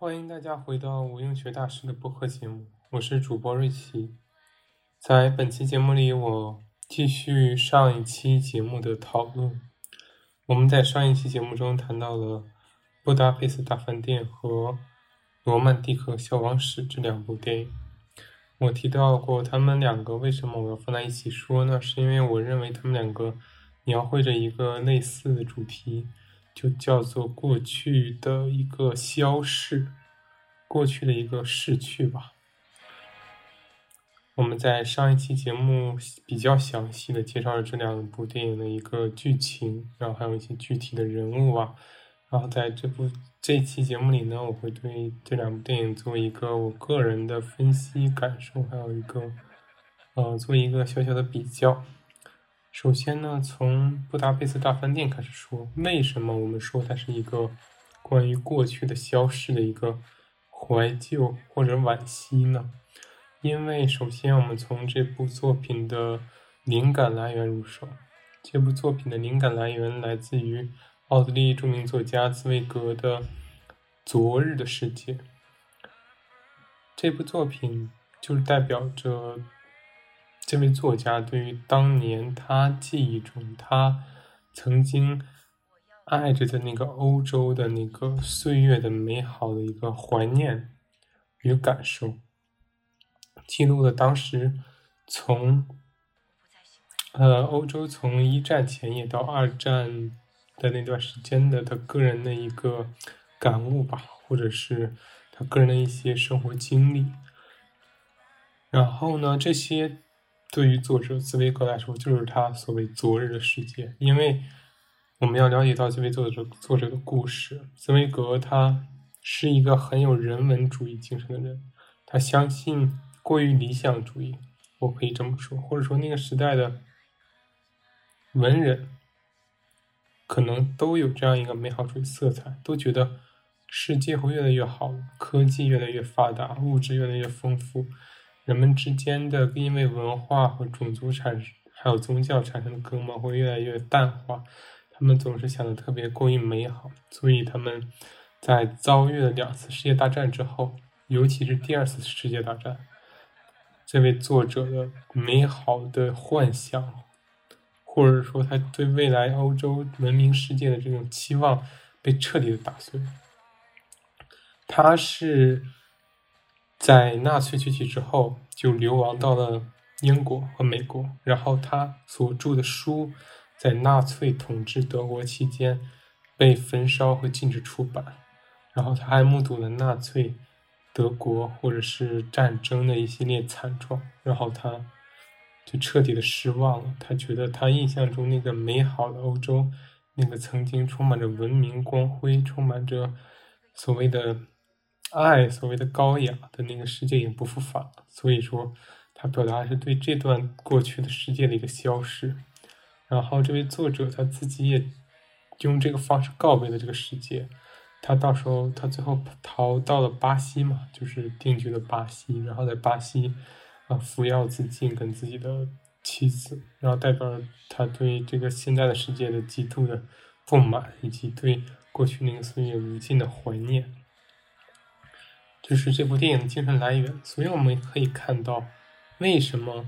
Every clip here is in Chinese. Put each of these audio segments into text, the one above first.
欢迎大家回到无用学大师的播客节目，我是主播瑞奇。在本期节目里，我继续上一期节目的讨论。我们在上一期节目中谈到了《布达佩斯大饭店》和《罗曼蒂克消亡史》这两部电影。我提到过他们两个为什么我要放在一起说呢？是因为我认为他们两个描绘着一个类似的主题。就叫做过去的一个消逝，过去的一个逝去吧。我们在上一期节目比较详细的介绍了这两部电影的一个剧情，然后还有一些具体的人物啊。然后在这部这期节目里呢，我会对这两部电影做一个我个人的分析感受，还有一个呃做一个小小的比较。首先呢，从布达佩斯大饭店开始说，为什么我们说它是一个关于过去的消逝的一个怀旧或者惋惜呢？因为首先我们从这部作品的灵感来源入手，这部作品的灵感来源来自于奥地利著名作家茨威格的《昨日的世界》。这部作品就是代表着。这位作家对于当年他记忆中他曾经爱着的那个欧洲的那个岁月的美好的一个怀念与感受，记录了当时从呃欧洲从一战前夜到二战的那段时间的他个人的一个感悟吧，或者是他个人的一些生活经历。然后呢，这些。对于作者茨威格来说，就是他所谓昨日的世界。因为我们要了解到这位作者作者的故事，茨威格他是一个很有人文主义精神的人，他相信过于理想主义，我可以这么说，或者说那个时代的文人可能都有这样一个美好主义色彩，都觉得世界会越来越好，科技越来越发达，物质越来越丰富。人们之间的因为文化和种族产生，还有宗教产生的隔膜会越来越淡化。他们总是想的特别过于美好，所以他们在遭遇了两次世界大战之后，尤其是第二次世界大战，这位作者的美好的幻想，或者说他对未来欧洲文明世界的这种期望被彻底的打碎。他是。在纳粹崛起之后，就流亡到了英国和美国。然后他所著的书，在纳粹统治德国期间被焚烧和禁止出版。然后他还目睹了纳粹德国或者是战争的一系列惨状。然后他就彻底的失望了。他觉得他印象中那个美好的欧洲，那个曾经充满着文明光辉、充满着所谓的。爱所谓的高雅的那个世界已经不复返了，所以说他表达的是对这段过去的世界的一个消失。然后这位作者他自己也用这个方式告别了这个世界。他到时候他最后逃到了巴西嘛，就是定居了巴西，然后在巴西啊服药自尽，跟自己的妻子，然后代表他对这个现在的世界的极度的不满，以及对过去那个岁月无尽的怀念。就是这部电影的精神来源，所以我们可以看到，为什么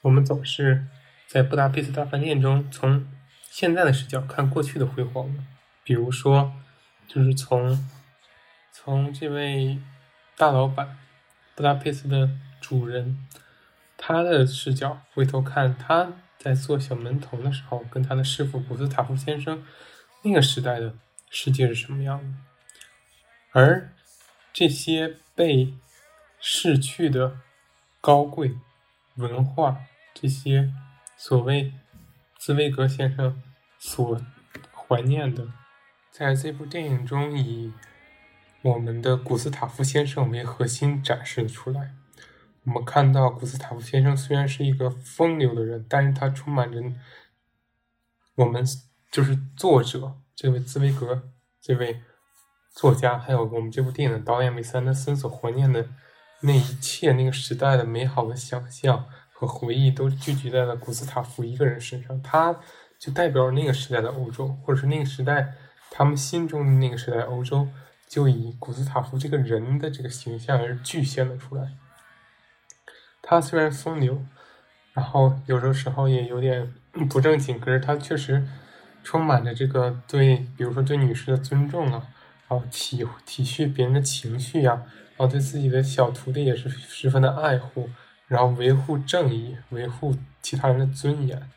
我们总是在布达佩斯大饭店中从现在的视角看过去的辉煌呢？比如说，就是从从这位大老板布达佩斯的主人他的视角回头看他在做小门童的时候，跟他的师傅古斯塔夫先生那个时代的世界是什么样的，而。这些被逝去的高贵文化，这些所谓茨威格先生所怀念的，在这部电影中以我们的古斯塔夫先生为核心展示出来。我们看到古斯塔夫先生虽然是一个风流的人，但是他充满着我们就是作者这位茨威格这位。作家还有我们这部电影的导演韦斯安德森所怀念的那一切，那个时代的美好的想象和回忆，都聚集在了古斯塔夫一个人身上。他就代表了那个时代的欧洲，或者是那个时代他们心中的那个时代欧洲就以古斯塔夫这个人的这个形象而具现了出来。他虽然风流，然后有的时候也有点不正经，可是他确实充满着这个对，比如说对女士的尊重啊，然后体体恤别人的情绪呀，然后对自己的小徒弟也是十分的爱护，然后维护正义，维护其他人的尊严，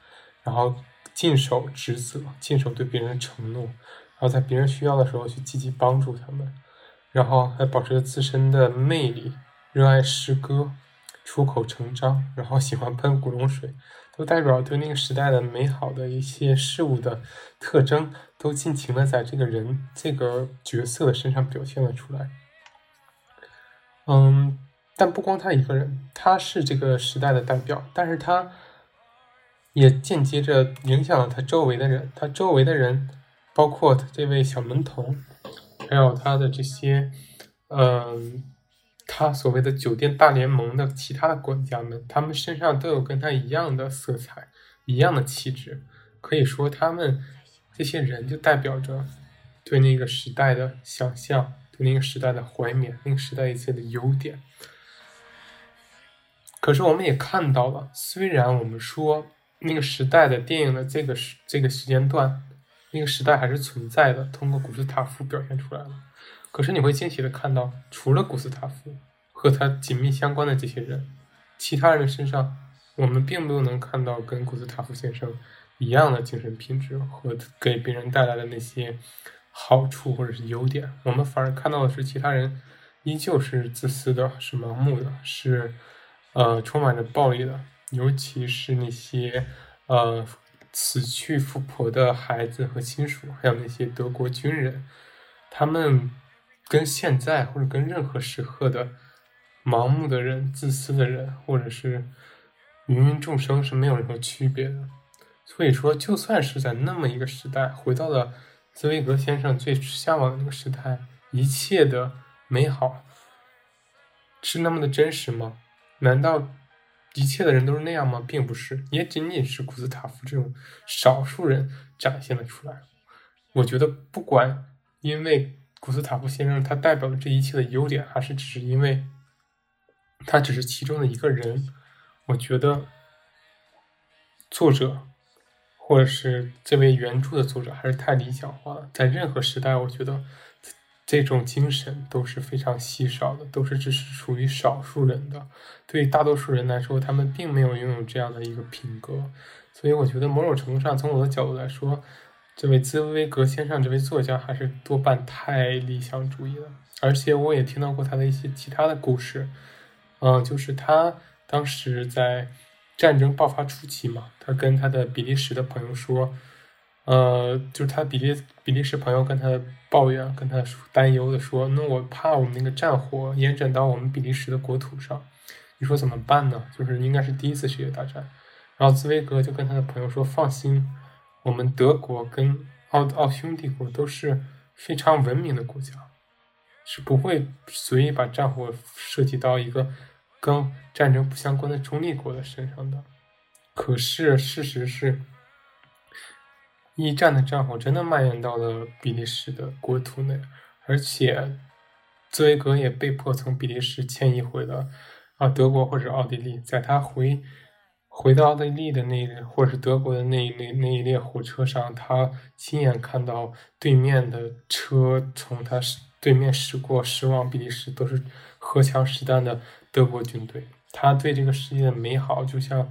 然后尽守职责，尽守对别人的承诺，然后在别人需要的时候去积极帮助他们，然后还保持着自身的魅力，热爱诗歌。出口成章，然后喜欢喷古龙水，都代表对那个时代的美好的一些事物的特征，都尽情的在这个人这个角色的身上表现了出来。嗯，但不光他一个人，他是这个时代的代表，但是他也间接着影响了他周围的人。他周围的人，包括他这位小门童，还有他的这些，嗯。他所谓的酒店大联盟的其他的管家们，他们身上都有跟他一样的色彩，一样的气质。可以说，他们这些人就代表着对那个时代的想象，对那个时代的怀缅，那个时代一切的优点。可是，我们也看到了，虽然我们说那个时代的电影的这个时这个时间段，那个时代还是存在的，通过古斯塔夫表现出来了。可是你会惊喜的看到，除了古斯塔夫和他紧密相关的这些人，其他人身上，我们并没有能看到跟古斯塔夫先生一样的精神品质和给别人带来的那些好处或者是优点。我们反而看到的是，其他人依旧是自私的，是盲目的，是呃充满着暴力的，尤其是那些呃死去富婆的孩子和亲属，还有那些德国军人，他们。跟现在或者跟任何时刻的盲目的人、自私的人，或者是芸芸众生是没有任何区别的。所以说，就算是在那么一个时代，回到了茨威格先生最向往的那个时代，一切的美好是那么的真实吗？难道一切的人都是那样吗？并不是，也仅仅是古斯塔夫这种少数人展现了出来。我觉得，不管因为。古斯塔夫先生，他代表的这一切的优点，还是只是因为他只是其中的一个人？我觉得作者或者是这位原著的作者还是太理想化了。在任何时代，我觉得这种精神都是非常稀少的，都是只是属于少数人的。对大多数人来说，他们并没有拥有这样的一个品格。所以，我觉得某种程度上，从我的角度来说。这位兹威格先生，这位作家还是多半太理想主义了。而且我也听到过他的一些其他的故事，嗯，就是他当时在战争爆发初期嘛，他跟他的比利时的朋友说，呃，就是他比利比利时朋友跟他抱怨，跟他担忧的说，那我怕我们那个战火延展到我们比利时的国土上，你说怎么办呢？就是应该是第一次世界大战，然后兹威格就跟他的朋友说，放心。我们德国跟奥奥匈帝国都是非常文明的国家，是不会随意把战火涉及到一个跟战争不相关的中立国的身上的。可是事实是，一战的战火真的蔓延到了比利时的国土内，而且兹维格也被迫从比利时迁移回了啊德国或者奥地利，在他回。回到奥地利的那，或者是德国的那那那一列火车上，他亲眼看到对面的车从他对面驶过，驶往比利时，都是荷枪实弹的德国军队。他对这个世界的美好，就像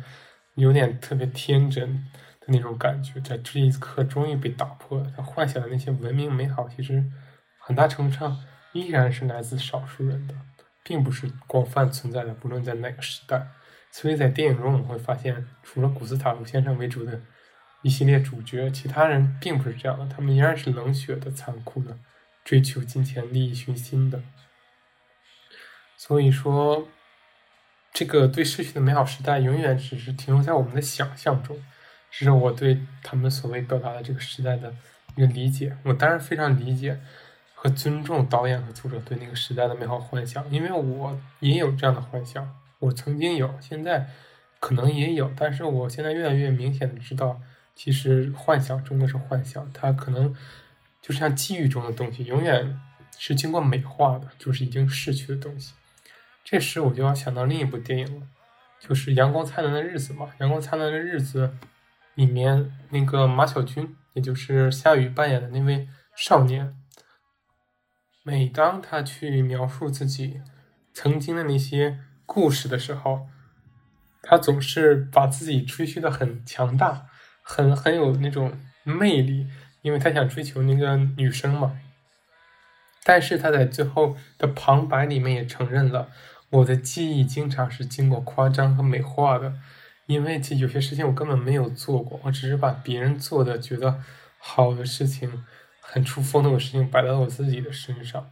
有点特别天真的那种感觉，在这一刻终于被打破了。他幻想的那些文明美好，其实很大程度上依然是来自少数人的，并不是广泛存在的，不论在哪个时代。所以在电影中，我们会发现，除了古斯塔夫先生为主的一系列主角，其他人并不是这样的。他们依然是冷血的、残酷的，追求金钱、利益、熏心的。所以说，这个对逝去的美好时代，永远只是停留在我们的想象中。这是我对他们所谓表达的这个时代的一个理解。我当然非常理解和尊重导演和作者对那个时代的美好幻想，因为我也有这样的幻想。我曾经有，现在可能也有，但是我现在越来越明显的知道，其实幻想终究是幻想，它可能就像记忆中的东西，永远是经过美化的，就是已经逝去的东西。这时我就要想到另一部电影了，就是《阳光灿烂的日子》嘛，《阳光灿烂的日子》里面那个马小军，也就是夏雨扮演的那位少年，每当他去描述自己曾经的那些故事的时候，他总是把自己吹嘘的很强大，很很有那种魅力，因为他想追求那个女生嘛。但是他在最后的旁白里面也承认了，我的记忆经常是经过夸张和美化的，因为这有些事情我根本没有做过，我只是把别人做的觉得好的事情、很出风头的事情摆到我自己的身上。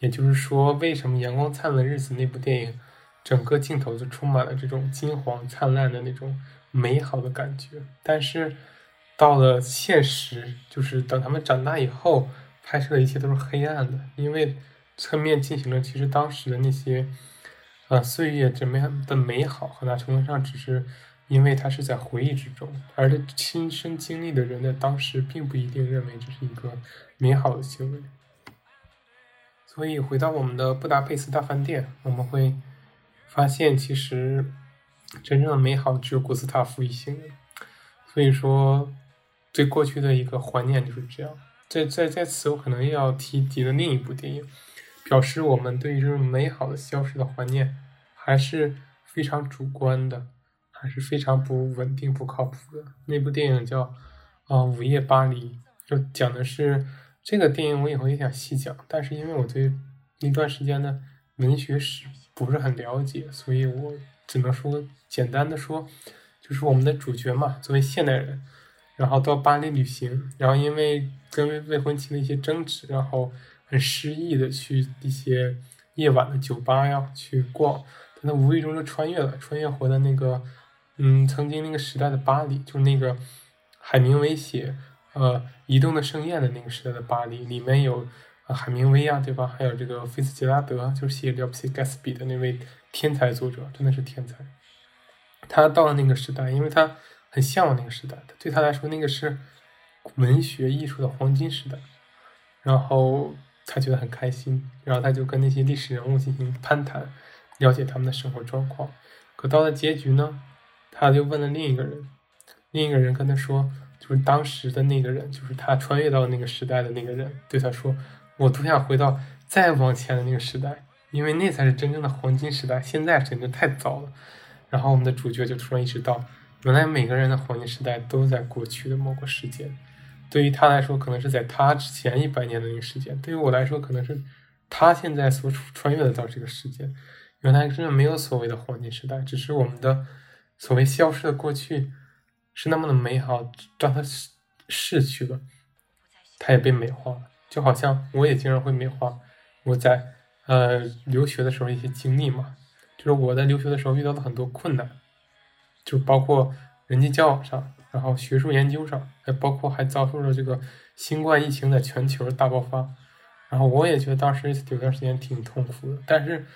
也就是说，为什么《阳光灿烂的日子》那部电影？整个镜头就充满了这种金黄灿烂的那种美好的感觉，但是到了现实，就是等他们长大以后，拍摄的一切都是黑暗的，因为侧面进行了其实当时的那些，呃岁月怎么样的美好，很大程度上只是因为他是在回忆之中，而他亲身经历的人在当时并不一定认为这是一个美好的行为。所以回到我们的布达佩斯大饭店，我们会。发现其实真正的美好只有古斯塔夫一行人，所以说对过去的一个怀念就是这样。在在在此，我可能又要提及的另一部电影，表示我们对于这种美好的消失的怀念还是非常主观的，还是非常不稳定、不靠谱的。那部电影叫《啊午夜巴黎》，就讲的是这个电影，我以后也想细讲，但是因为我对那段时间的文学史。不是很了解，所以我只能说简单的说，就是我们的主角嘛，作为现代人，然后到巴黎旅行，然后因为跟未婚妻的一些争执，然后很失意的去一些夜晚的酒吧呀去逛，但他无意中就穿越了，穿越回了那个嗯曾经那个时代的巴黎，就是那个海明威写呃《移动的盛宴》的那个时代的巴黎，里面有。海明威呀，对吧？还有这个菲茨杰拉德，就是写《了不起盖茨比》的那位天才作者，真的是天才。他到了那个时代，因为他很向往那个时代，对他来说，那个是文学艺术的黄金时代。然后他觉得很开心，然后他就跟那些历史人物进行攀谈，了解他们的生活状况。可到了结局呢，他就问了另一个人，另一个人跟他说，就是当时的那个人，就是他穿越到那个时代的那个人，对他说。我都想回到再往前的那个时代，因为那才是真正的黄金时代。现在简直太早了。然后我们的主角就突然意识到，原来每个人的黄金时代都在过去的某个时间。对于他来说，可能是在他之前一百年的那个时间；对于我来说，可能是他现在所穿越的到这个时间。原来真的没有所谓的黄金时代，只是我们的所谓消失的过去是那么的美好，让它逝去了，它也被美化了。就好像我也经常会美化我在呃留学的时候一些经历嘛，就是我在留学的时候遇到了很多困难，就包括人际交往上，然后学术研究上，还包括还遭受了这个新冠疫情在全球大爆发，然后我也觉得当时有段时间挺痛苦的，但是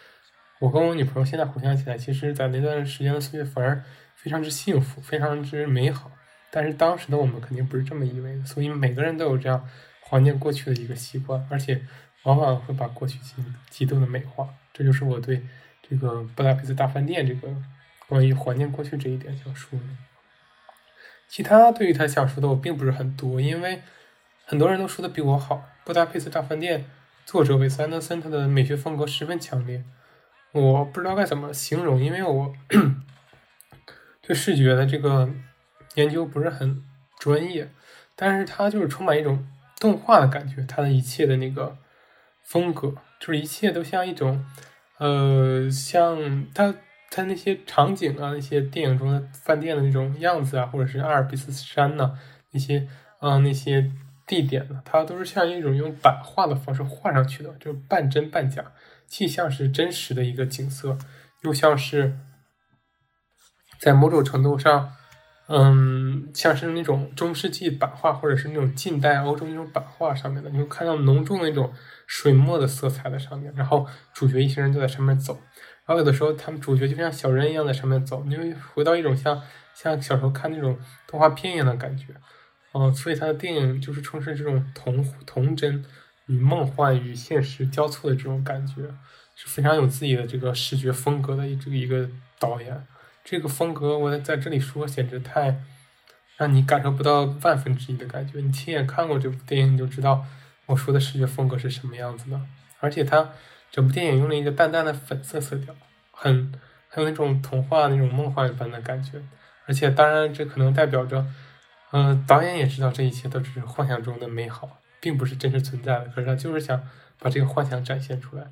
我跟我女朋友现在回想起来，其实在那段时间的岁月反而非常之幸福，非常之美好，但是当时的我们肯定不是这么以为的，所以每个人都有这样。怀念过去的一个习惯，而且往往会把过去进行极度的美化。这就是我对这个布达佩斯大饭店这个关于怀念过去这一点想说的。其他对于他想说的我并不是很多，因为很多人都说的比我好。布达佩斯大饭店作者韦斯安德森他的美学风格十分强烈，我不知道该怎么形容，因为我 对视觉的这个研究不是很专业，但是他就是充满一种。动画的感觉，它的一切的那个风格，就是一切都像一种，呃，像它它那些场景啊，那些电影中的饭店的那种样子啊，或者是阿尔卑斯山呐，那些嗯那些地点呢，它都是像一种用版画的方式画上去的，就是半真半假，既像是真实的一个景色，又像是在某种程度上。嗯，像是那种中世纪版画，或者是那种近代欧洲那种版画上面的，你会看到浓重的那种水墨的色彩在上面。然后主角一行人就在上面走，然后有的时候他们主角就像小人一样在上面走，你会回到一种像像小时候看那种动画片一样的感觉。嗯，所以他的电影就是充斥这种童童真，与梦幻与现实交错的这种感觉，是非常有自己的这个视觉风格的这个一个导演。这个风格我在这里说简直太让你感受不到万分之一的感觉。你亲眼看过这部电影，你就知道我说的视觉风格是什么样子的。而且它整部电影用了一个淡淡的粉色色调，很很有那种童话那种梦幻般的感觉。而且当然这可能代表着，嗯，导演也知道这一切都只是幻想中的美好。并不是真实存在的，可是他就是想把这个幻想展现出来。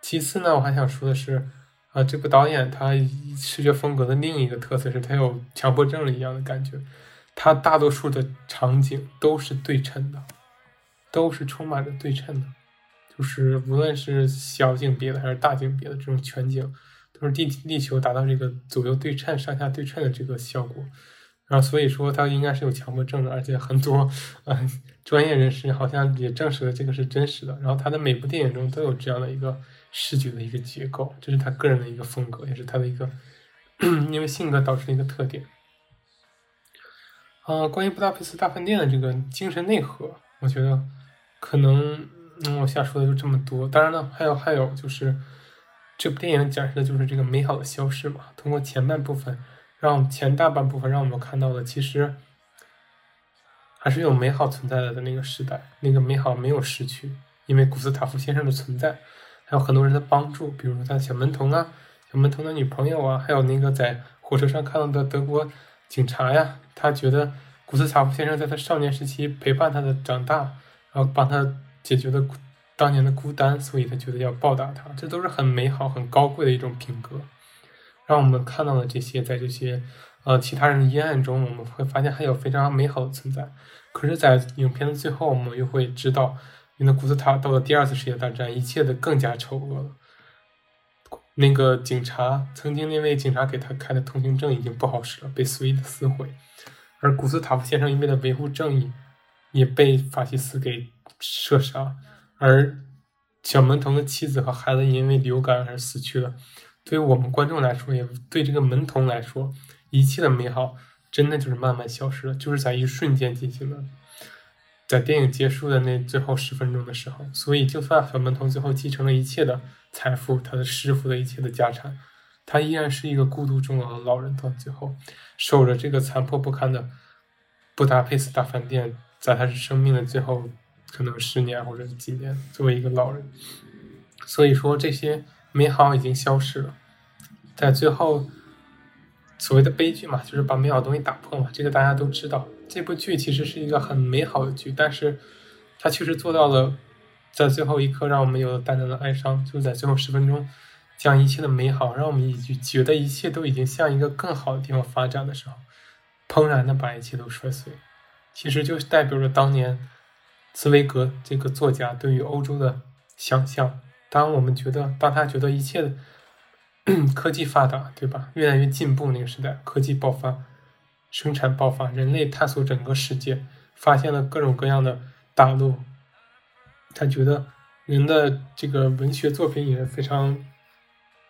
其次呢，我还想说的是，啊，这部导演他视觉风格的另一个特色是，他有强迫症了一样的感觉。他大多数的场景都是对称的，都是充满着对称的，就是无论是小景别的还是大景别的这种全景，都是地地球达到这个左右对称、上下对称的这个效果。然后所以说他应该是有强迫症的，而且很多呃专业人士好像也证实了这个是真实的。然后他的每部电影中都有这样的一个视觉的一个结构，这是他个人的一个风格，也是他的一个因为性格导致的一个特点。啊，关于布达佩斯大饭店的这个精神内核，我觉得可能嗯我瞎说的就这么多。当然了，还有还有就是这部电影展示的就是这个美好的消失嘛，通过前半部分。让前大半部分让我们看到的，其实还是有美好存在的那个时代，那个美好没有失去，因为古斯塔夫先生的存在，有很多人的帮助，比如说他小门童啊，小门童的女朋友啊，还有那个在火车上看到的德国警察呀，他觉得古斯塔夫先生在他少年时期陪伴他的长大，然后帮他解决了当年的孤单，所以他觉得要报答他，这都是很美好、很高贵的一种品格。让我们看到了这些，在这些呃其他人的阴暗中，我们会发现还有非常美好的存在。可是，在影片的最后，我们又会知道，因为古斯塔到了第二次世界大战，一切的更加丑恶了。那个警察，曾经那位警察给他开的通行证已经不好使了，被随意的撕毁。而古斯塔夫先生因为了维护正义，也被法西斯给射杀。而小门童的妻子和孩子因为流感而死去了。对于我们观众来说，也对这个门童来说，一切的美好真的就是慢慢消失了，就是在一瞬间进行的。在电影结束的那最后十分钟的时候，所以就算小门童最后继承了一切的财富，他的师傅的一切的家产，他依然是一个孤独终老的老人。到最后，守着这个残破不堪的布达佩斯大饭店，在他生命的最后可能十年或者几年，作为一个老人，所以说这些。美好已经消失了，在最后，所谓的悲剧嘛，就是把美好东西打破嘛，这个大家都知道。这部剧其实是一个很美好的剧，但是它确实做到了，在最后一刻让我们有了淡淡的哀伤，就在最后十分钟，将一切的美好，让我们已经觉得一切都已经向一个更好的地方发展的时候，砰然的把一切都摔碎。其实就是代表着当年茨威格这个作家对于欧洲的想象。当我们觉得，当他觉得一切 科技发达，对吧？越来越进步那个时代，科技爆发，生产爆发，人类探索整个世界，发现了各种各样的大陆。他觉得人的这个文学作品也是非常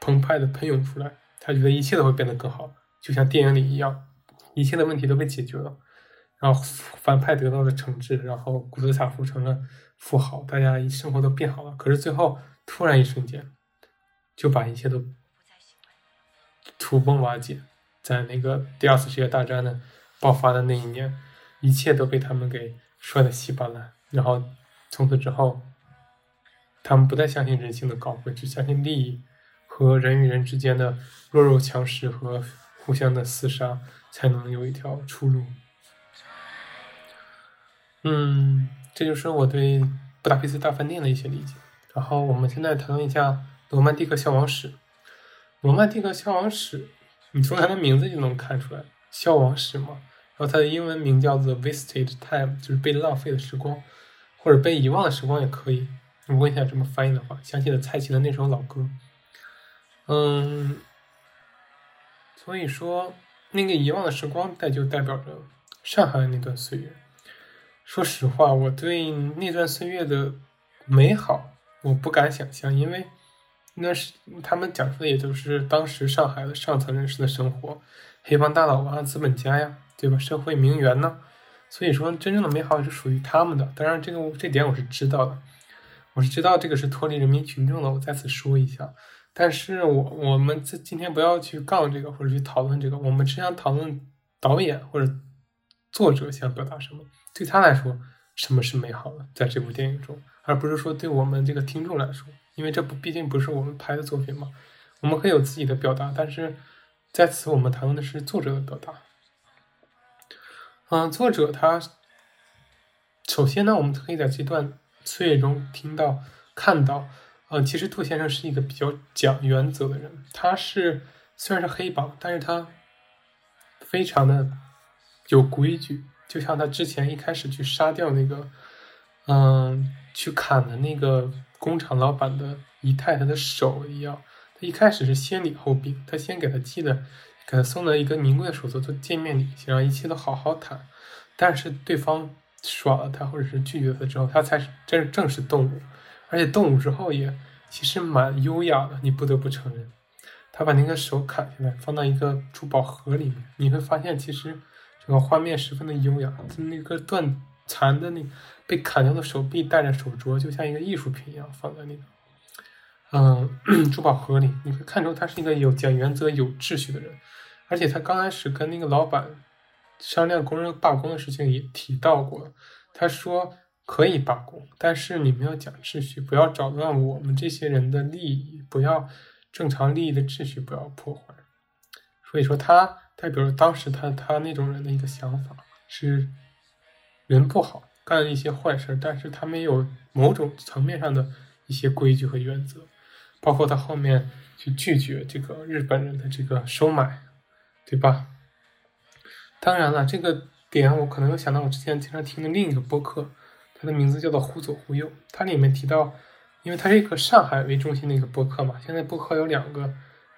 澎湃的喷涌出来。他觉得一切都会变得更好，就像电影里一样，一切的问题都被解决了，然后反派得到了惩治，然后古斯塔夫成了富豪，大家生活都变好了。可是最后。突然一瞬间，就把一切都土崩瓦解。在那个第二次世界大战的爆发的那一年，一切都被他们给摔得稀巴烂。然后从此之后，他们不再相信人性的高贵，只相信利益和人与人之间的弱肉强食和互相的厮杀，才能有一条出路。嗯，这就是我对布达佩斯大饭店的一些理解。然后我们现在谈论一下《罗曼蒂克消亡史》。《罗曼蒂克消亡史》，你从它的名字就能看出来，消亡史嘛。然后它的英文名叫做《Wasted Time》，就是被浪费的时光，或者被遗忘的时光也可以。如果你想这么翻译的话，想起了蔡琴的那首老歌。嗯，所以说那个遗忘的时光代就代表着上海的那段岁月。说实话，我对那段岁月的美好。我不敢想象，因为那是他们讲述的，也就是当时上海的上层人士的生活，黑帮大佬啊，资本家呀，对吧？社会名媛呢？所以说，真正的美好是属于他们的。当然，这个这点我是知道的。我是知道这个是脱离人民群众的，我在此说一下。但是我我们这今天不要去杠这个或者去讨论这个，我们只想讨论导演或者作者想表达什么。对他来说，什么是美好的，在这部电影中，而不是说对我们这个听众来说，因为这不毕竟不是我们拍的作品嘛。我们可以有自己的表达，但是在此我们谈论的是作者的表达。嗯，作者他首先呢，我们可以在这段岁月中听到、看到。呃，其实杜先生是一个比较讲原则的人。他是虽然是黑帮，但是他非常的有规矩。就像他之前一开始去杀掉那个，嗯，去砍的那个工厂老板的姨太太的手一样。他一开始是先礼后兵，他先给他寄的，给他送了一个名贵的手镯做见面礼，想让一切都好好谈。但是对方耍了他，或者是拒绝他之后，他才是真正是动物。而且动武之后也其实蛮优雅的，你不得不承认。他把那个手砍下来，放到一个珠宝盒里面，你会发现其实整个画面十分的优雅。那个断残的那被砍掉的手臂戴着手镯，就像一个艺术品一样放在那个嗯 珠宝盒里。你会看出他是一个有讲原则、有秩序的人。而且他刚开始跟那个老板商量工人罢工的事情也提到过，他说。可以罢工，但是你们要讲秩序，不要扰乱我们这些人的利益，不要正常利益的秩序不要破坏。所以说，他代表了当时他他那种人的一个想法是，人不好，干了一些坏事，但是他没有某种层面上的一些规矩和原则，包括他后面去拒绝这个日本人的这个收买，对吧？当然了，这个点我可能又想到我之前经常听的另一个播客。它的名字叫做“忽左忽右”，它里面提到，因为它是一个上海为中心的一个播客嘛，现在播客有两个，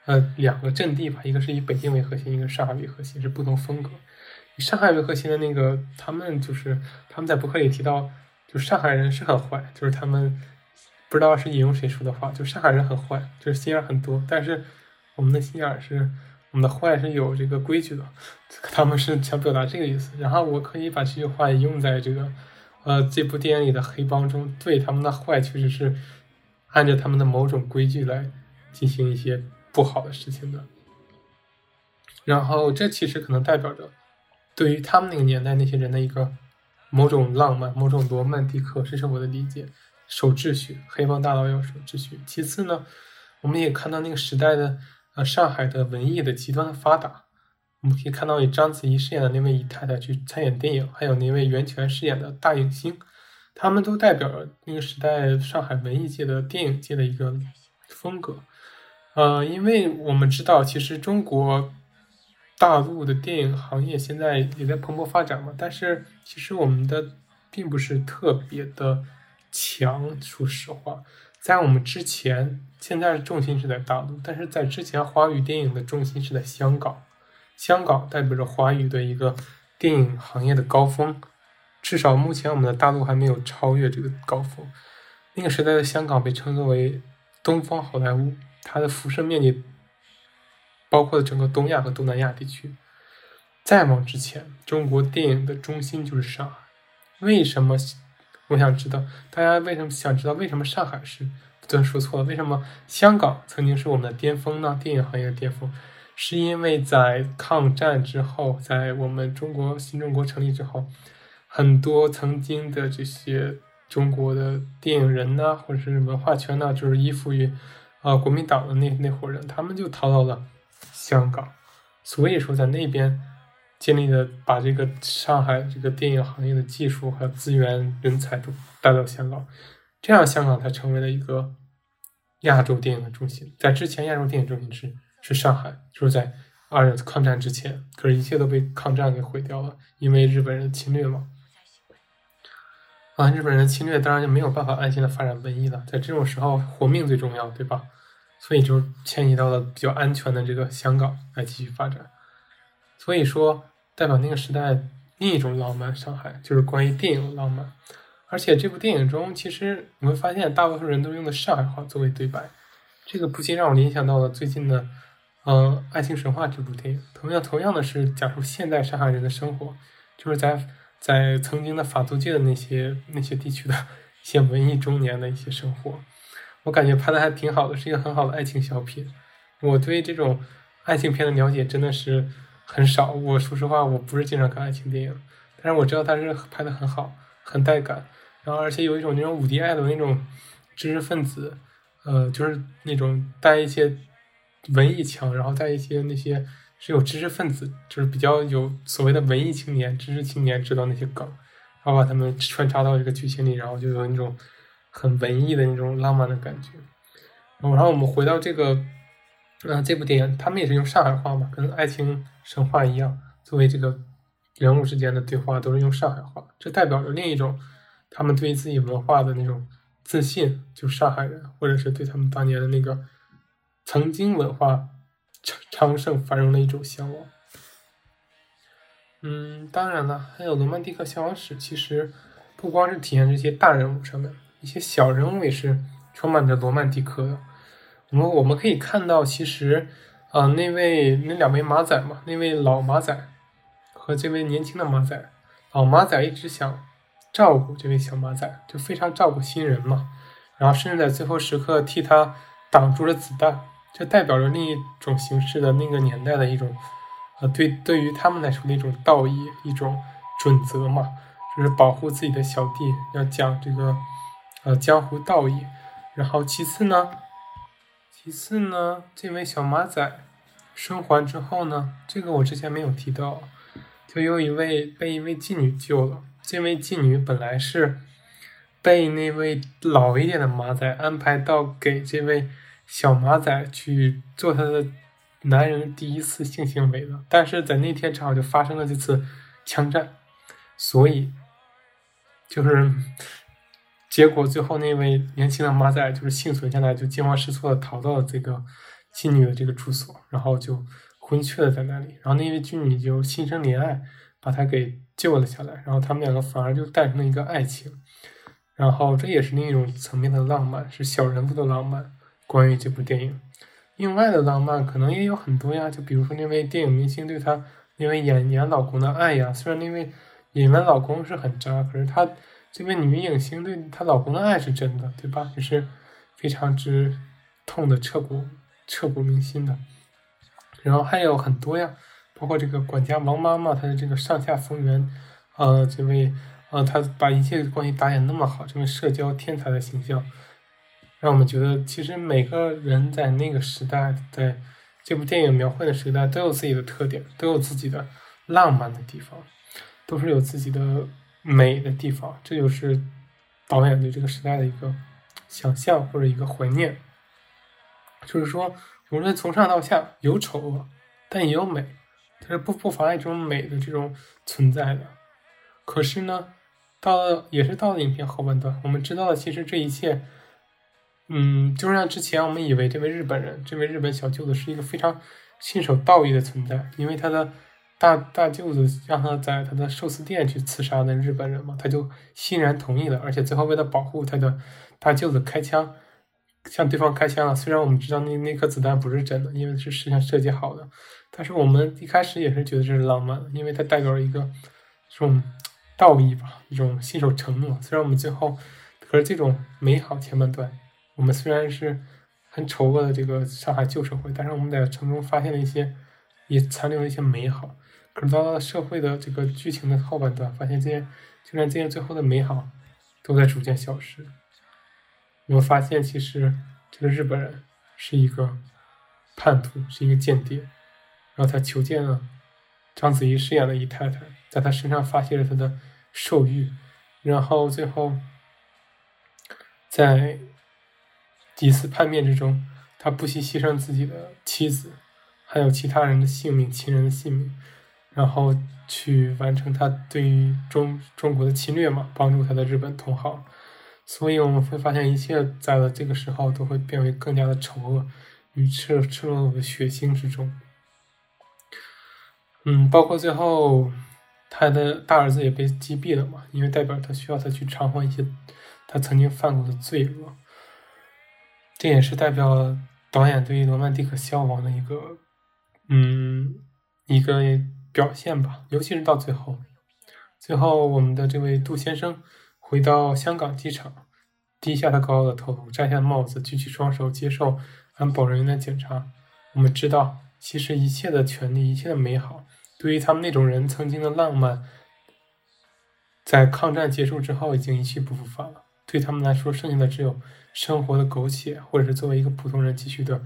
呃，两个阵地吧，一个是以北京为核心，一个上海为核心，是不同风格。以上海为核心的那个，他们就是他们在博客里提到，就上海人是很坏，就是他们不知道是引用谁说的话，就上海人很坏，就是心眼很多，但是我们的心眼是，我们的坏是有这个规矩的，他们是想表达这个意思。然后我可以把这句话也用在这个。呃，这部电影里的黑帮中，对他们的坏确实是按照他们的某种规矩来进行一些不好的事情的。然后，这其实可能代表着对于他们那个年代那些人的一个某种浪漫、某种罗曼蒂克，这是我的理解。守秩序，黑帮大佬要守秩序。其次呢，我们也看到那个时代的呃上海的文艺的极端发达。我们可以看到以章子怡饰演的那位姨太太去参演电影，还有那位袁泉饰演的大影星，他们都代表了那个时代上海文艺界的电影界的一个风格。呃，因为我们知道，其实中国大陆的电影行业现在也在蓬勃发展嘛，但是其实我们的并不是特别的强。说实话，在我们之前，现在的重心是在大陆，但是在之前，华语电影的重心是在香港。香港代表着华语的一个电影行业的高峰，至少目前我们的大陆还没有超越这个高峰。那个时代的香港被称作为东方好莱坞，它的辐射面积包括整个东亚和东南亚地区。再往之前，中国电影的中心就是上海。为什么？我想知道大家为什么想知道为什么上海是？不能说错了，为什么香港曾经是我们的巅峰呢？电影行业的巅峰。是因为在抗战之后，在我们中国新中国成立之后，很多曾经的这些中国的电影人呐，或者是文化圈呐，就是依附于啊国民党的那那伙人，他们就逃到了香港，所以说在那边建立了把这个上海这个电影行业的技术和资源人才都带到香港，这样香港才成为了一个亚洲电影的中心。在之前，亚洲电影中心是。是上海，就是在二战抗战之前，可是，一切都被抗战给毁掉了，因为日本人侵略嘛。啊，日本人侵略，当然就没有办法安心的发展文艺了。在这种时候，活命最重要，对吧？所以就迁移到了比较安全的这个香港来继续发展。所以说，代表那个时代另一种浪漫，上海就是关于电影的浪漫。而且这部电影中，其实你会发现，大多数人都用的上海话作为对白，这个不禁让我联想到了最近的。嗯，《爱情神话》这部电影，同样同样的是讲述现代上海人的生活，就是在在曾经的法租界的那些那些地区的 一些文艺中年的一些生活。我感觉拍的还挺好的，是一个很好的爱情小品。我对这种爱情片的了解真的是很少。我说实话，我不是经常看爱情电影，但是我知道他是拍的很好，很带感。然后而且有一种那种伍迪·艾伦那种知识分子，呃，就是那种带一些文艺腔，然后带一些那些是有知识分子，就是比较有所谓的文艺青年、知识青年知道那些梗，然后把他们穿插到这个剧情里，然后就有那种。很文艺的那种浪漫的感觉，然后我们回到这个，嗯，这部电影，他们也是用上海话嘛，跟《爱情神话》一样，作为这个人物之间的对话都是用上海话，这代表着另一种他们对自己文化的那种自信，就上海人，或者是对他们当年的那个曾经文化昌昌盛繁荣的一种向往。嗯，当然了，还有《罗曼蒂克消亡史》，其实不光是体现这些大人物上面。一些小人物也是充满着罗曼蒂克的。我们我们可以看到，其实，呃，那位那两位马仔嘛，那位老马仔和这位年轻的马仔，老马仔一直想照顾这位小马仔，就非常照顾新人嘛。然后甚至在最后时刻替他挡住了子弹，这代表着另一种形式的那个年代的一种，呃，对对于他们来说的一种道义、一种准则嘛，就是保护自己的小弟，要讲这个。呃，江湖道义，然后其次呢，其次呢，这位小马仔生还之后呢，这个我之前没有提到，就有一位被一位妓女救了。这位妓女本来是被那位老一点的马仔安排到给这位小马仔去做他的男人第一次性行为的，但是在那天正好就发生了这次枪战，所以就是。结果最后那位年轻的马仔就是幸存下来，就惊慌失措的逃到了这个妓女的这个住所，然后就昏厥了在那里。然后那位妓女就心生怜爱，把他给救了下来。然后他们两个反而就诞生了一个爱情。然后这也是另一种层面的浪漫，是小人物的浪漫。关于这部电影，另外的浪漫可能也有很多呀，就比如说那位电影明星对他那位演员老公的爱呀。虽然那位演员老公是很渣，可是他。这位女影星对她老公的爱是真的，对吧？也是非常之痛的、彻骨彻骨铭心的。然后还有很多呀，包括这个管家王妈妈，她的这个上下逢源，呃，这位呃，她把一切关系打演那么好，这位社交天才的形象，让我们觉得其实每个人在那个时代，在这部电影描绘的时代，都有自己的特点，都有自己的浪漫的地方，都是有自己的。美的地方，这就是导演对这个时代的一个想象或者一个怀念。就是说，无论从上到下，有丑恶，但也有美，但是不不妨碍这种美的这种存在的。可是呢，到了也是到了影片后半段，我们知道了，其实这一切，嗯，就像之前我们以为这位日本人，这位日本小舅子是一个非常信守道义的存在，因为他的。大大舅子让他在他的寿司店去刺杀那日本人嘛，他就欣然同意了，而且最后为了保护他的大舅子开枪，向对方开枪了。虽然我们知道那那颗子弹不是真的，因为是事先设计好的，但是我们一开始也是觉得这是浪漫的，因为它代表了一个这种道义吧，一种信守承诺。虽然我们最后，可是这种美好前半段，我们虽然是很丑恶的这个上海旧社会，但是我们在城中发现了一些，也残留了一些美好。可是到了社会的这个剧情的后半段，发现这些，就连这些最后的美好，都在逐渐消失。我们发现，其实这个日本人是一个叛徒，是一个间谍，然后他求见了章子怡饰演的姨太太，在他身上发泄了他的兽欲，然后最后在几次叛变之中，他不惜牺牲自己的妻子，还有其他人的性命、亲人的性命。然后去完成他对于中中国的侵略嘛，帮助他的日本同行，所以我们会发现一切在了这个时候都会变为更加的丑恶与赤赤裸裸的血腥之中。嗯，包括最后他的大儿子也被击毙了嘛，因为代表他需要他去偿还一些他曾经犯过的罪恶。这也是代表导演对于罗曼蒂克消亡的一个嗯一个。表现吧，尤其是到最后，最后我们的这位杜先生回到香港机场，低下他高傲的头，摘下帽子，举起双手，接受安保人员的检查。我们知道，其实一切的权利，一切的美好，对于他们那种人曾经的浪漫，在抗战结束之后已经一去不复返了。对他们来说，剩下的只有生活的苟且，或者是作为一个普通人继续的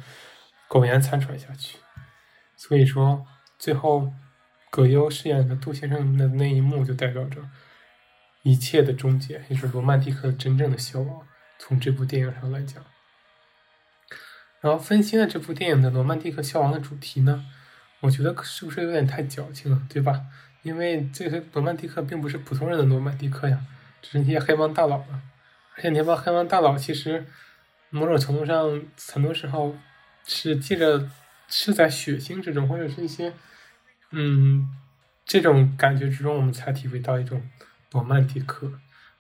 苟延残喘下去。所以说，最后葛优饰演的杜先生的那一幕，就代表着。一切的终结，也是罗曼蒂克真正的消亡。从这部电影上来讲，然后分析了这部电影的罗曼蒂克消亡的主题呢，我觉得是不是有点太矫情了，对吧？因为这些罗曼蒂克并不是普通人的罗曼蒂克呀，只是那些黑帮大佬啊。而且那帮黑帮大佬其实某种程度上，很多时候是借着是在血腥之中，或者是一些嗯这种感觉之中，我们才体会到一种。罗曼蒂克，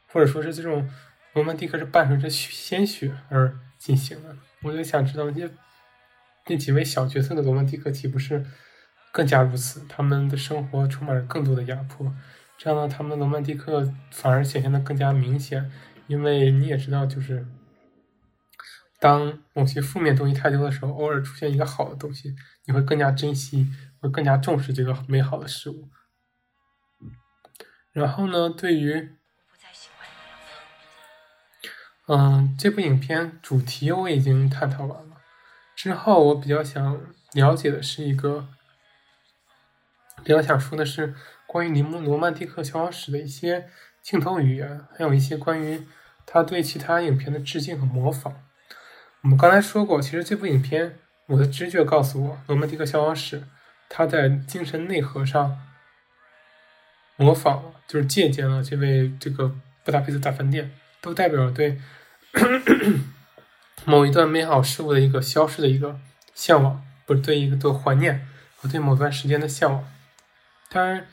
或者说是这种罗曼蒂克是伴随着鲜血而进行的。我就想知道那那几位小角色的罗曼蒂克岂不是更加如此？他们的生活充满了更多的压迫，这样呢，他们的罗曼蒂克反而显现的更加明显。因为你也知道，就是当某些负面东西太多的时候，偶尔出现一个好的东西，你会更加珍惜，会更加重视这个美好的事物。然后呢，对于，嗯，这部影片主题我已经探讨完了。之后我比较想了解的是一个，比较想说的是关于《尼姆罗曼蒂克消亡史》的一些镜头语言，还有一些关于他对其他影片的致敬和模仿。我们刚才说过，其实这部影片，我的直觉告诉我，《罗曼蒂克消亡史》它在精神内核上。模仿了，就是借鉴了这位这个布达佩斯大饭店，都代表了对某一段美好事物的一个消失的一个向往，不是对一个的怀念和对某段时间的向往。当然，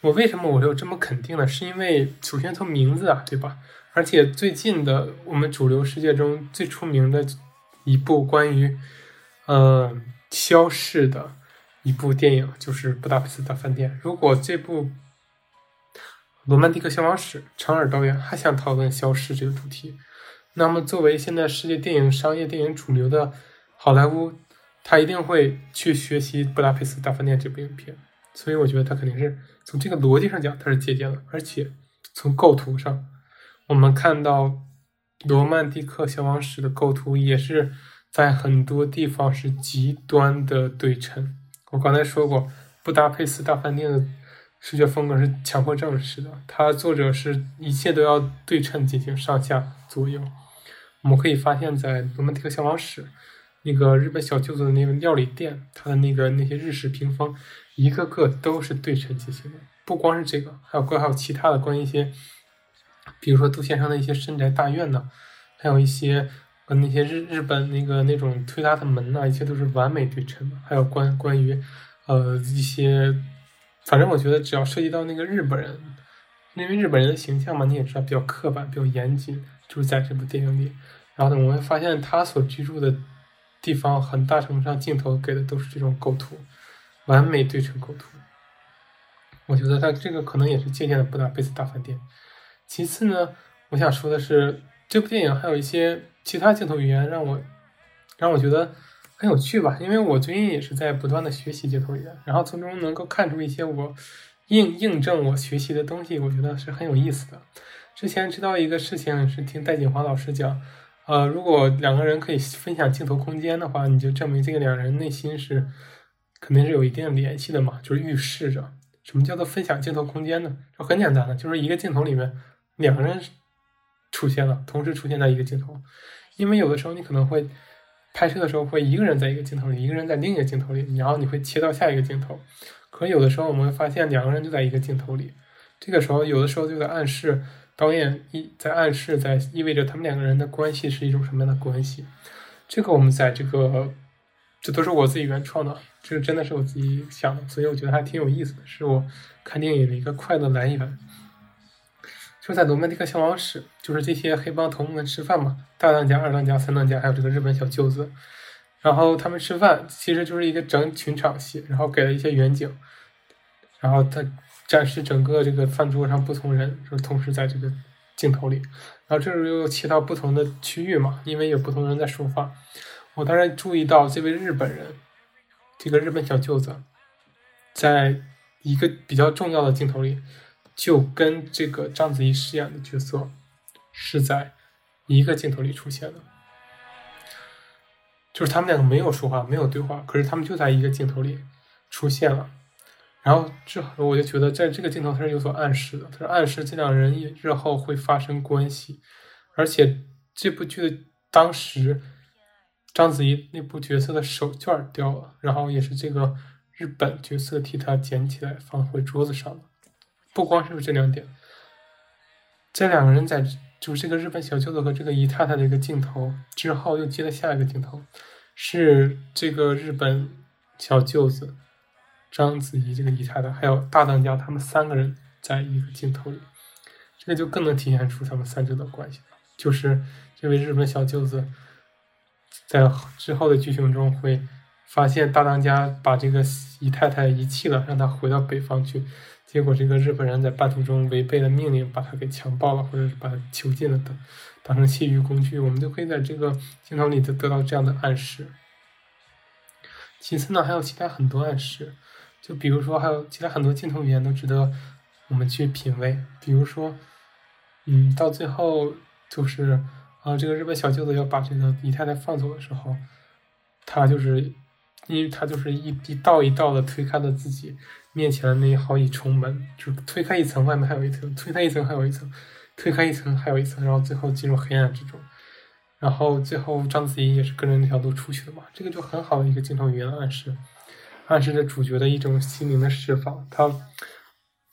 我为什么我有这么肯定呢？是因为首先从名字啊，对吧？而且最近的我们主流世界中最出名的一部关于呃消逝的一部电影就是《布达佩斯大饭店》。如果这部罗曼蒂克消亡史，长尔导演还想讨论消失这个主题。那么，作为现在世界电影、商业电影主流的好莱坞，他一定会去学习《布达佩斯大饭店》这部影片。所以，我觉得他肯定是从这个逻辑上讲，他是借鉴了。而且，从构图上，我们看到罗曼蒂克消亡史的构图也是在很多地方是极端的对称。我刚才说过，《布达佩斯大饭店》的。视觉风格是强迫症式的，它作者是一切都要对称进行上下左右。我们可以发现，在《罗曼蒂克消亡史》那个日本小舅子的那个料理店，它的那个那些日式屏风，一个个都是对称进行的。不光是这个，还有关还有其他的关于一些，比如说杜先生的一些深宅大院呢，还有一些跟那些日日本那个那种推拉的门呐，一切都是完美对称的。还有关关于呃一些。反正我觉得，只要涉及到那个日本人，因为日本人的形象嘛，你也知道比较刻板、比较严谨，就是在这部电影里。然后呢，我会发现他所居住的地方，很大程度上镜头给的都是这种构图，完美对称构图。我觉得他这个可能也是借鉴了《布达佩斯大饭店》。其次呢，我想说的是，这部电影还有一些其他镜头语言，让我让我觉得。很有趣吧？因为我最近也是在不断的学习镜头语言，然后从中能够看出一些我印印证我学习的东西，我觉得是很有意思的。之前知道一个事情是听戴锦华老师讲，呃，如果两个人可以分享镜头空间的话，你就证明这个两人内心是肯定是有一定联系的嘛，就是预示着什么叫做分享镜头空间呢？就很简单的，就是一个镜头里面两个人出现了，同时出现在一个镜头，因为有的时候你可能会。拍摄的时候会一个人在一个镜头里，一个人在另一个镜头里，然后你会切到下一个镜头。可有的时候我们会发现两个人就在一个镜头里，这个时候有的时候就在暗示导演一在暗示在意味着他们两个人的关系是一种什么样的关系。这个我们在这个这都是我自己原创的，这个真的是我自己想的，所以我觉得还挺有意思的，是我看电影的一个快乐来源。就在罗曼蒂克消亡史，就是这些黑帮头目们吃饭嘛，大当家、二当家、三当家，还有这个日本小舅子，然后他们吃饭，其实就是一个整群场戏，然后给了一些远景，然后他展示整个这个饭桌上不同人，就同时在这个镜头里，然后这时候又切到不同的区域嘛，因为有不同人在说话。我当然注意到这位日本人，这个日本小舅子，在一个比较重要的镜头里，就跟这个章子怡饰演的角色是在一个镜头里出现的，就是他们两个没有说话，没有对话，可是他们就在一个镜头里出现了。然后之后我就觉得，在这个镜头它是有所暗示的，它是暗示这两人也日后会发生关系，而且这部剧的当时。章子怡那部角色的手绢掉了，然后也是这个日本角色替她捡起来放回桌子上的。不光是这两点，这两个人在就是这个日本小舅子和这个姨太太的一个镜头之后，又接了下一个镜头，是这个日本小舅子章子怡这个姨太太还有大当家他们三个人在一个镜头里，这个就更能体现出他们三者的关系。就是这位日本小舅子。在之后的剧情中会发现大当家把这个姨太太遗弃了，让她回到北方去。结果这个日本人在半途中违背了命令，把她给强暴了，或者是把她囚禁了等，当成泄欲工具。我们都可以在这个镜头里得得到这样的暗示。其次呢，还有其他很多暗示，就比如说还有其他很多镜头语言都值得我们去品味。比如说，嗯，到最后就是。啊，这个日本小舅子要把这个姨太太放走的时候，他就是，因为他就是一一道一道的推开了自己面前的那好几重门，就推开一层，外面还有一层，推开一层还有一层，推开一层还有一层，然后最后进入黑暗之中，然后最后章子怡也是跟着那条路出去的嘛，这个就很好的一个镜头语言暗示，暗示着主角的一种心灵的释放，他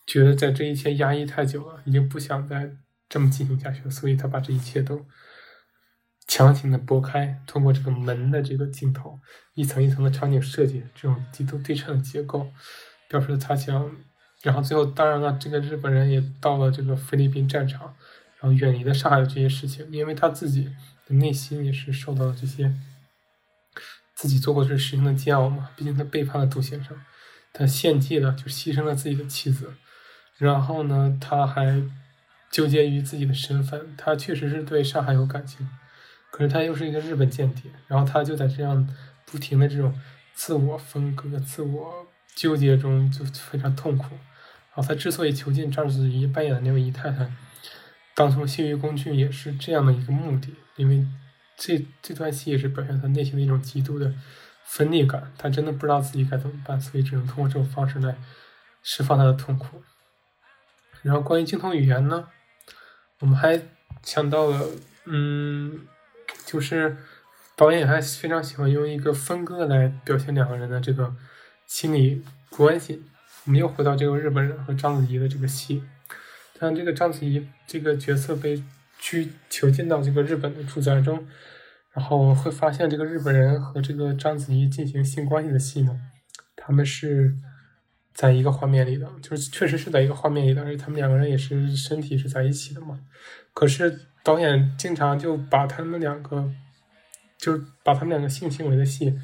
觉得在这一切压抑太久了，已经不想再这么进行下去了，所以他把这一切都。强行的拨开，通过这个门的这个镜头，一层一层的场景设计，这种极度对称的结构，表示擦枪，然后最后当然了，这个日本人也到了这个菲律宾战场，然后远离了上海的这些事情，因为他自己的内心也是受到了这些自己做过这事情的煎熬嘛，毕竟他背叛了杜先生，他献祭了，就牺牲了自己的妻子，然后呢，他还纠结于自己的身份，他确实是对上海有感情。可是他又是一个日本间谍，然后他就在这样不停的这种自我分割、自我纠结中就非常痛苦。然后他之所以囚禁章子怡扮演的那位姨太太，当成泄欲工具也是这样的一个目的，因为这这段戏也是表现他内心的一种极度的分裂感，他真的不知道自己该怎么办，所以只能通过这种方式来释放他的痛苦。然后关于镜头语言呢，我们还想到了，嗯。就是导演还非常喜欢用一个分割来表现两个人的这个心理关系。我们又回到这个日本人和章子怡的这个戏，像这个章子怡这个角色被拘囚禁到这个日本的住宅中，然后会发现这个日本人和这个章子怡进行性关系的戏呢，他们是在一个画面里的，就是确实是在一个画面里的，而且他们两个人也是身体是在一起的嘛。可是。导演经常就把他们两个，就是把他们两个性行为的戏，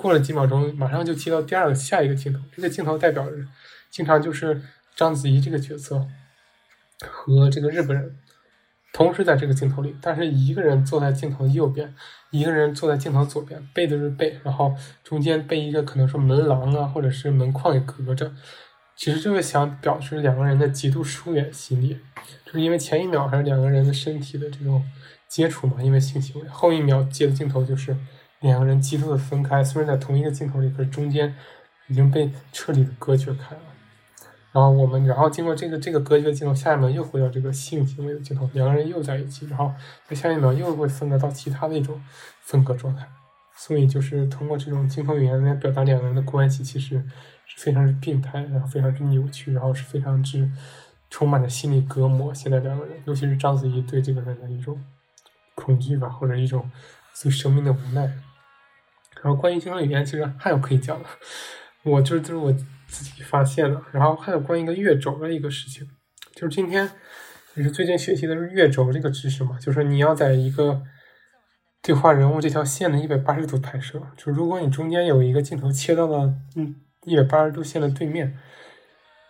过了几秒钟，马上就接到第二个下一个镜头。这个镜头代表着，经常就是章子怡这个角色和这个日本人同时在这个镜头里，但是一个人坐在镜头右边，一个人坐在镜头左边，背对着背，然后中间被一个可能说门廊啊，或者是门框给隔着。其实就是想表示两个人的极度疏远心理。就是因为前一秒还是两个人的身体的这种接触嘛，因为性行为，后一秒接的镜头就是两个人极度的分开，虽然在同一个镜头里，可是中间已经被彻底的隔绝开了。然后我们，然后经过这个这个隔绝镜头，下一秒又回到这个性行为的镜头，两个人又在一起，然后在下一秒又会分割到其他的一种分割状态。所以就是通过这种镜头语言来表达两个人的关系，其实是非常之病态，然后非常之扭曲，然后是非常之。充满着心理隔膜，现在两个人，尤其是章子怡对这个人的一种恐惧吧，或者一种对生命的无奈。然后关于镜头语言，其实还有可以讲的，我就是就是我自己发现的。然后还有关于一个月轴的一个事情，就是今天也是最近学习的是月轴这个知识嘛，就是你要在一个对话人物这条线的一百八十度拍摄，就如果你中间有一个镜头切到了嗯一百八十度线的对面。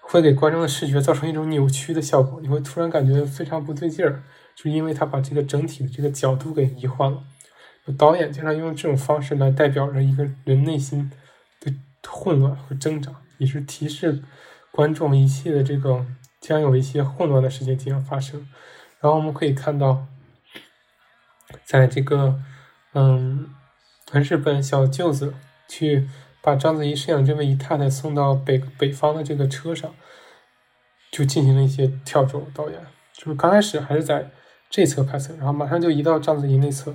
会给观众的视觉造成一种扭曲的效果，你会突然感觉非常不对劲儿，就因为他把这个整体的这个角度给移换了。导演经常用这种方式来代表着一个人内心的混乱和挣扎，也是提示观众一切的这个将有一些混乱的事情即将发生。然后我们可以看到，在这个嗯，日本小舅子去把章子怡饰演这位姨太太送到北北方的这个车上，就进行了一些跳轴。导演就是刚开始还是在这侧拍摄，然后马上就移到章子怡那侧。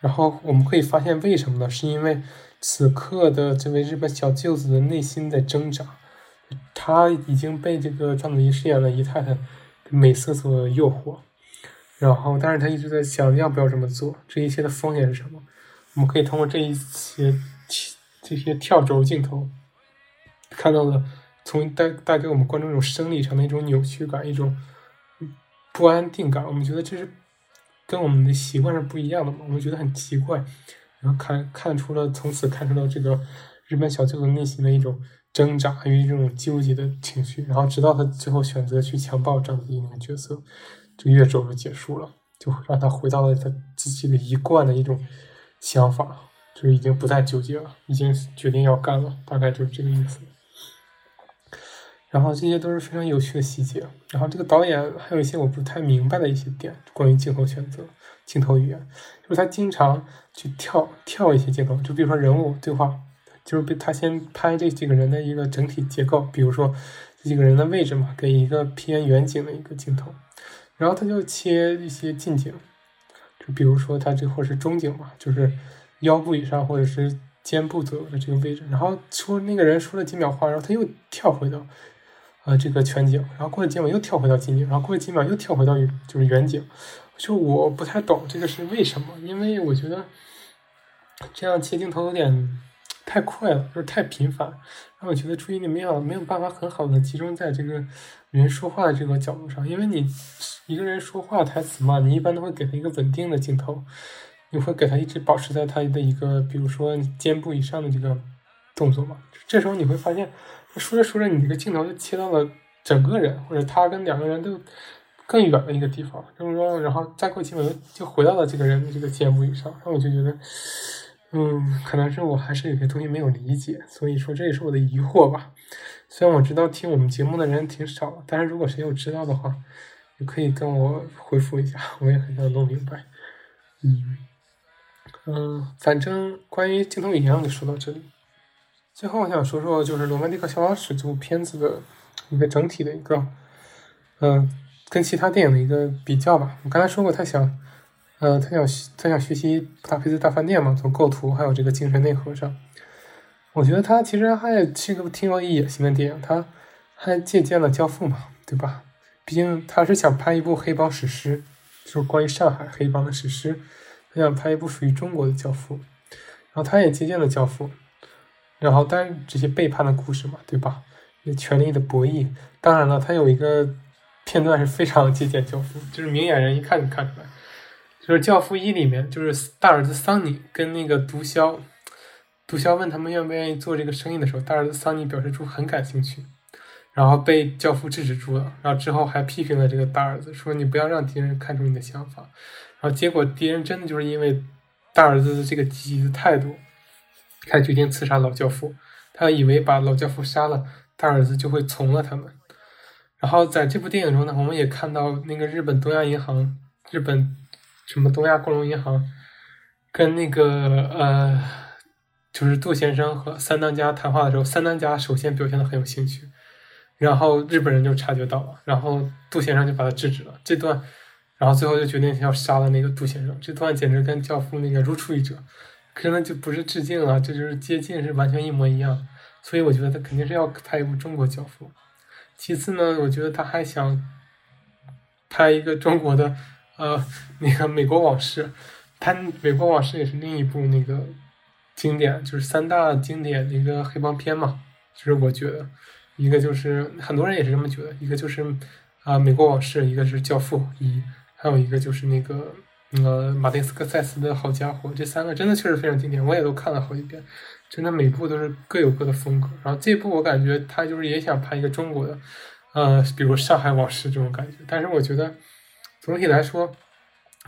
然后我们可以发现，为什么呢？是因为此刻的这位日本小舅子的内心在挣扎，他已经被这个章子怡饰演的姨太太美色所诱惑，然后但是他一直在想要不要这么做，这一切的风险是什么？我们可以通过这一些这些跳轴镜头看到了，从带带给我们观众一种生理上的一种扭曲感，一种不安定感。我们觉得这是。跟我们的习惯是不一样的嘛，我们觉得很奇怪，然后看看出了，从此看出了这个日本小舅子内心的一种挣扎与这种纠结的情绪，然后直到他最后选择去强暴章子怡那个角色，这个月轴就结束了，就让他回到了他自己的一贯的一种想法，就是已经不再纠结了，已经决定要干了，大概就是这个意思。然后这些都是非常有趣的细节。然后这个导演还有一些我不太明白的一些点，关于镜头选择、镜头语言，就是他经常去跳跳一些镜头，就比如说人物对话，就是被他先拍这几个人的一个整体结构，比如说这几个人的位置嘛，给一个偏远景的一个镜头，然后他就切一些近景，就比如说他这或是中景嘛，就是腰部以上或者是肩部左右的这个位置，然后说那个人说了几秒话，然后他又跳回到。呃，这个全景，然后过了几秒又跳回到近景，然后过了几秒又跳回到就是远景，就我不太懂这个是为什么，因为我觉得这样切镜头有点太快了，就是太频繁，让我觉得注意力没有没有办法很好的集中在这个人说话的这个角度上，因为你一个人说话台词嘛，你一般都会给他一个稳定的镜头，你会给他一直保持在他的一个，比如说肩部以上的这个动作嘛，这时候你会发现。说着说着，你这个镜头就切到了整个人，或者他跟两个人都更远的一个地方，就是说，然后再过几秒又就回到了这个人的这个肩部以上，那我就觉得，嗯，可能是我还是有些东西没有理解，所以说这也是我的疑惑吧。虽然我知道听我们节目的人挺少，但是如果谁有知道的话，也可以跟我回复一下，我也很想弄明白。嗯嗯，反正关于镜头语言，我就说到这里。最后我想说说，就是《罗曼蒂克消亡史》这部片子的一个整体的一个，嗯，跟其他电影的一个比较吧。我刚才说过，他想，呃，他想他想学习《布达佩斯大饭店》嘛，从构图还有这个精神内核上，我觉得他其实还是一个挺有野心的电影。他还借鉴了《教父》嘛，对吧？毕竟他是想拍一部黑帮史诗，就是关于上海黑帮的史诗。他想拍一部属于中国的《教父》，然后他也借鉴了《教父》。然后，但是这些背叛的故事嘛，对吧？那权力的博弈，当然了，他有一个片段是非常借鉴《教父》，就是明眼人一看就看出来，就是《教父一》里面，就是大儿子桑尼跟那个毒枭，毒枭问他们愿不愿意做这个生意的时候，大儿子桑尼表示出很感兴趣，然后被教父制止住了，然后之后还批评了这个大儿子，说你不要让敌人看出你的想法，然后结果敌人真的就是因为大儿子的这个积极的态度。他决定刺杀老教父，他以为把老教父杀了，大儿子就会从了他们。然后在这部电影中呢，我们也看到那个日本东亚银行、日本什么东亚共荣银行跟那个呃，就是杜先生和三当家谈话的时候，三当家首先表现的很有兴趣，然后日本人就察觉到了，然后杜先生就把他制止了。这段，然后最后就决定要杀了那个杜先生。这段简直跟教父那个如出一辙。可能就不是致敬了，这就是接近，是完全一模一样。所以我觉得他肯定是要拍一部中国教父。其次呢，我觉得他还想拍一个中国的，呃，那个美国往事。拍美国往事也是另一部那个经典，就是三大经典的一个黑帮片嘛。就是我觉得，一个就是很多人也是这么觉得，一个就是啊美国往事，一个是教父一，还有一个就是那个。那个马丁斯科塞斯的好家伙，这三个真的确实非常经典，我也都看了好几遍。真的每部都是各有各的风格。然后这部我感觉他就是也想拍一个中国的，呃，比如《上海往事》这种感觉。但是我觉得总体来说，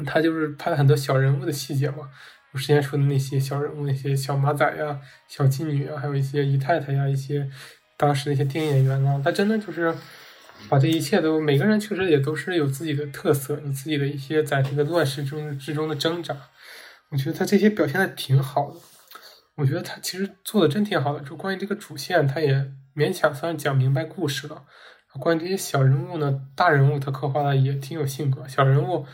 他就是拍了很多小人物的细节嘛。我之前说的那些小人物，那些小马仔呀、小妓女啊，还有一些姨太太呀，一些当时那些电影演员啊，他真的就是把这一切都每个人确实也都是有自己的特色，有自己的一些在这个乱世中之中的挣扎。我觉得他这些表现的挺好的。我觉得他其实做的真挺好的。就关于这个主线，他也勉强算是讲明白故事了。关于这些小人物呢，大人物他刻画的也挺有性格，小人物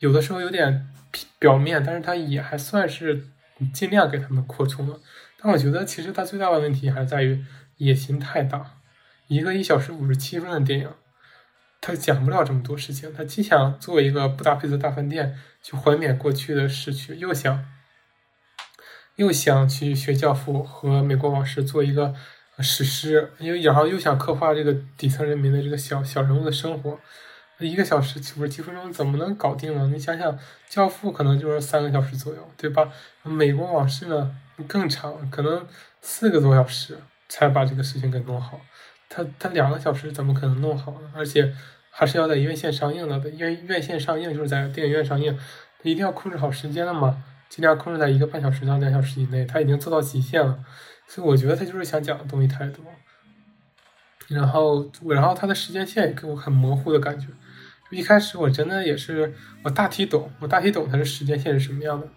有的时候有点表面，但是他也还算是尽量给他们扩充了。但我觉得其实他最大的问题还是在于野心太大。一个一小时五十七分的电影，他讲不了这么多事情。他既想做一个布达佩斯大饭店，去怀缅过去的逝去，又想又想去学教父和美国往事做一个史诗，又然后又想刻画这个底层人民的这个小小人物的生活。一个小时五十七分钟怎么能搞定呢？你想想，教父可能就是三个小时左右，对吧？美国往事呢更长，可能四个多小时才把这个事情给弄好。他他两个小时怎么可能弄好呢？而且还是要在院线上映的，院院线上映就是在电影院上映，他一定要控制好时间的嘛，尽量控制在一个半小时到两小时以内。他已经做到极限了，所以我觉得他就是想讲的东西太多。然后，然后他的时间线也给我很模糊的感觉。一开始我真的也是，我大体懂，我大体懂他的时间线是什么样的，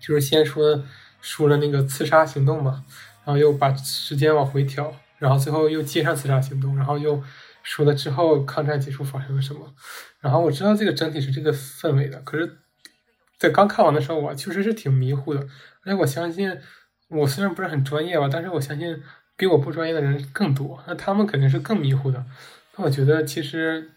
就是先说说了那个刺杀行动嘛，然后又把时间往回调。然后最后又接上刺杀行动，然后又说了之后抗战结束发生了什么。然后我知道这个整体是这个氛围的，可是，在刚看完的时候，我确实是挺迷糊的。而且我相信，我虽然不是很专业吧，但是我相信比我不专业的人更多，那他们肯定是更迷糊的。那我觉得其实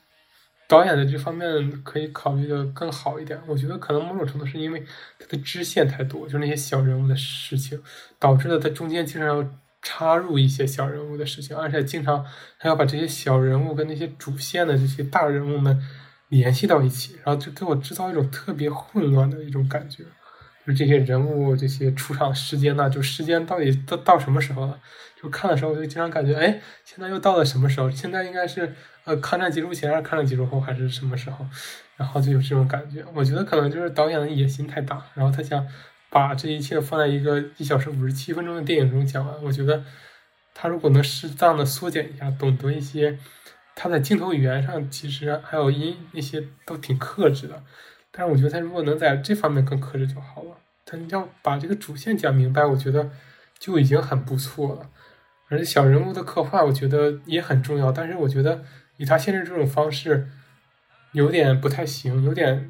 导演的这方面可以考虑的更好一点。我觉得可能某种程度是因为他的支线太多，就那些小人物的事情，导致了他中间经常要。插入一些小人物的事情，而且经常还要把这些小人物跟那些主线的这些大人物们联系到一起，然后就给我制造一种特别混乱的一种感觉。就这些人物这些出场时间呢，就时间到底到到什么时候了？就看的时候就经常感觉，哎，现在又到了什么时候？现在应该是呃抗战结束前，还是抗战结束后，还是什么时候？然后就有这种感觉。我觉得可能就是导演的野心太大，然后他想。把这一切放在一个一小时五十七分钟的电影中讲完，我觉得他如果能适当的缩减一下，懂得一些他在镜头语言上其实还有音那些都挺克制的，但是我觉得他如果能在这方面更克制就好了。他要把这个主线讲明白，我觉得就已经很不错了。而且小人物的刻画，我觉得也很重要，但是我觉得以他现在这种方式有点不太行，有点。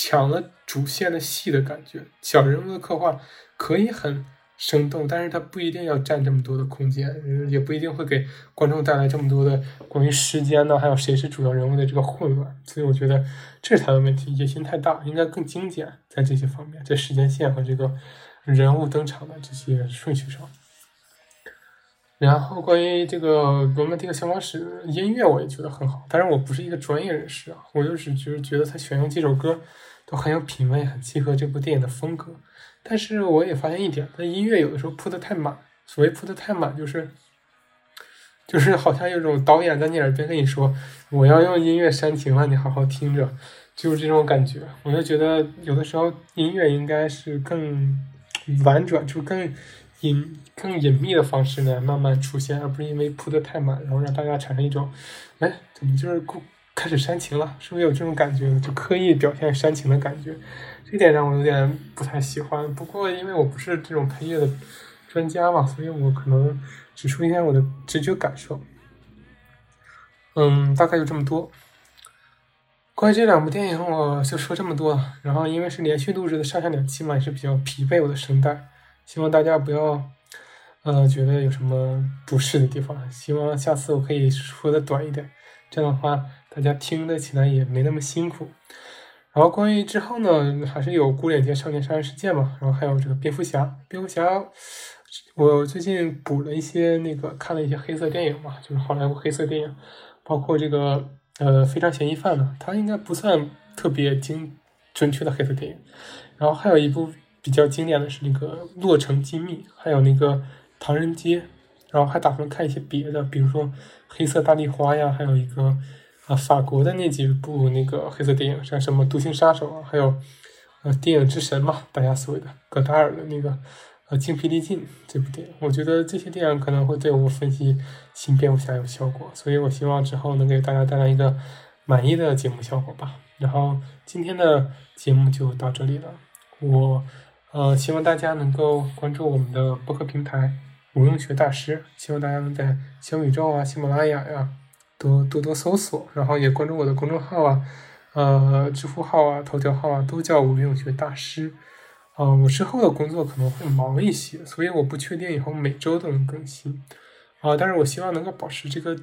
抢了主线的戏的感觉，小人物的刻画可以很生动，但是它不一定要占这么多的空间，也不一定会给观众带来这么多的关于时间呢，还有谁是主要人物的这个混乱。所以我觉得这是他的问题，野心太大，应该更精简在这些方面，在时间线和这个人物登场的这些顺序上。然后关于这个《罗曼蒂克消亡史》音乐，我也觉得很好，但是我不是一个专业人士啊，我就是就是觉得他选用这首歌。都很有品味，很契合这部电影的风格。但是我也发现一点，那音乐有的时候铺的太满。所谓铺的太满，就是就是好像有种导演在你耳边跟你说：“我要用音乐煽情了，你好好听着。”就是这种感觉。我就觉得有的时候音乐应该是更婉转，就更隐、更隐秘的方式呢，慢慢出现，而不是因为铺的太满，然后让大家产生一种，哎，怎么就是故。开始煽情了，是不是有这种感觉？就刻意表现煽情的感觉，这点让我有点不太喜欢。不过因为我不是这种配乐的专家嘛，所以我可能只说一下我的直觉感受。嗯，大概就这么多。关于这两部电影，我就说这么多。然后因为是连续录制的上下两期嘛，也是比较疲惫我的声带，希望大家不要呃觉得有什么不适的地方。希望下次我可以说的短一点，这样的话。大家听得起来也没那么辛苦。然后关于之后呢，还是有《古典街少年杀人事件》嘛，然后还有这个蝙蝠侠。蝙蝠侠，我最近补了一些那个看了一些黑色电影嘛，就是好莱坞黑色电影，包括这个呃《非常嫌疑犯》呢，它应该不算特别精准确的黑色电影。然后还有一部比较经典的是那个《洛城机密》，还有那个《唐人街》，然后还打算看一些别的，比如说《黑色大丽花》呀，还有一个啊法国的那几部那个黑色电影，像什么《独行杀手》啊，还有呃《电影之神》嘛，大家所谓的戈达尔的那个呃《精疲力尽》这部电影，我觉得这些电影可能会对我分析新蝙蝠侠有效果，所以我希望之后能给大家带来一个满意的节目效果吧。然后今天的节目就到这里了，我呃希望大家能够关注我们的播客平台“无用学大师”，希望大家能在小宇宙啊、喜马拉雅呀多多多搜索，然后也关注我的公众号啊、呃知乎号啊、头条号啊，都叫“无用学大师”。啊，我之后的工作可能会忙一些，所以我不确定以后每周都能更新。啊，但是我希望能够保持这个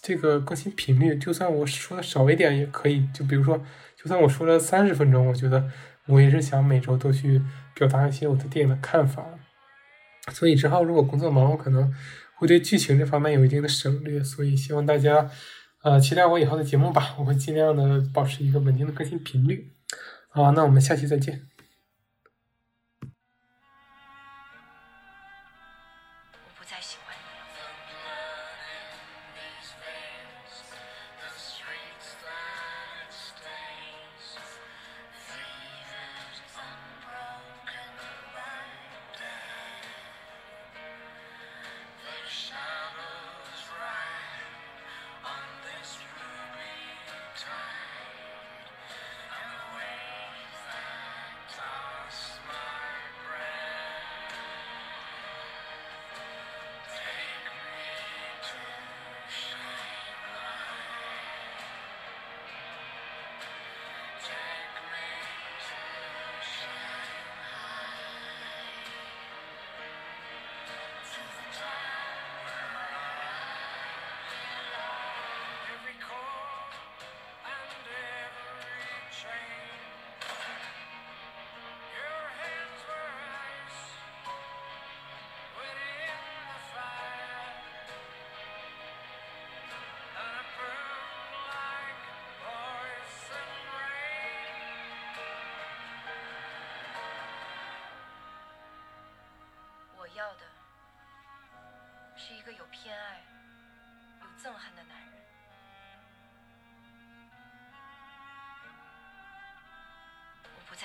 这个更新频率，就算我说的少一点也可以。就比如说，就算我说了三十分钟，我觉得我也是想每周都去表达一些我对电影的看法。所以之后如果工作忙，我可能会对剧情这方面有一定的省略。所以希望大家呃期待我以后的节目吧，我会尽量的保持一个稳定的更新频率。好，那我们下期再见。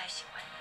太喜欢你。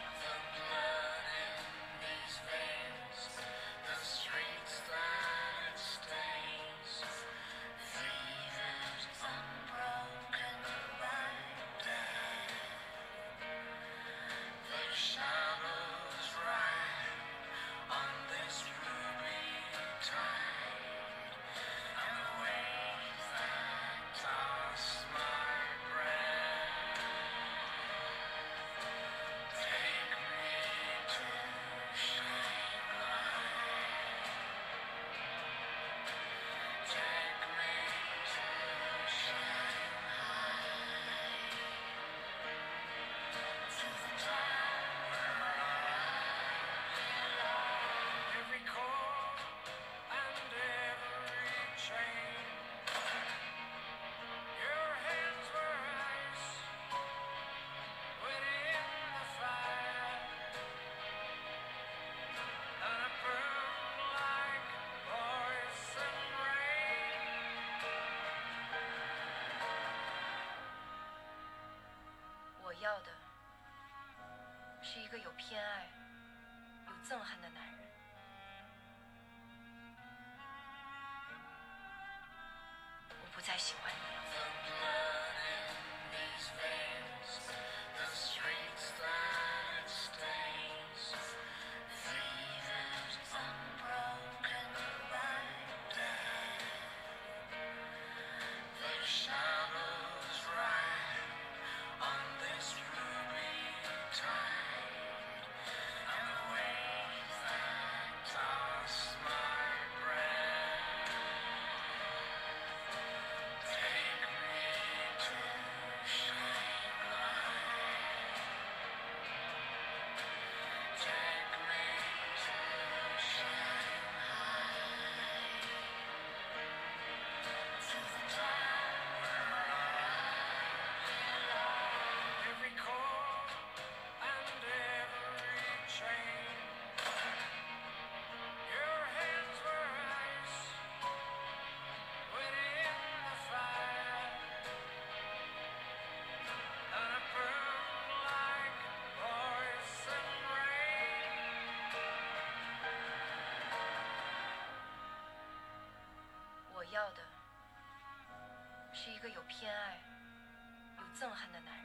是一个有偏爱、有憎恨的男人。要的是一个有偏爱、有憎恨的男人。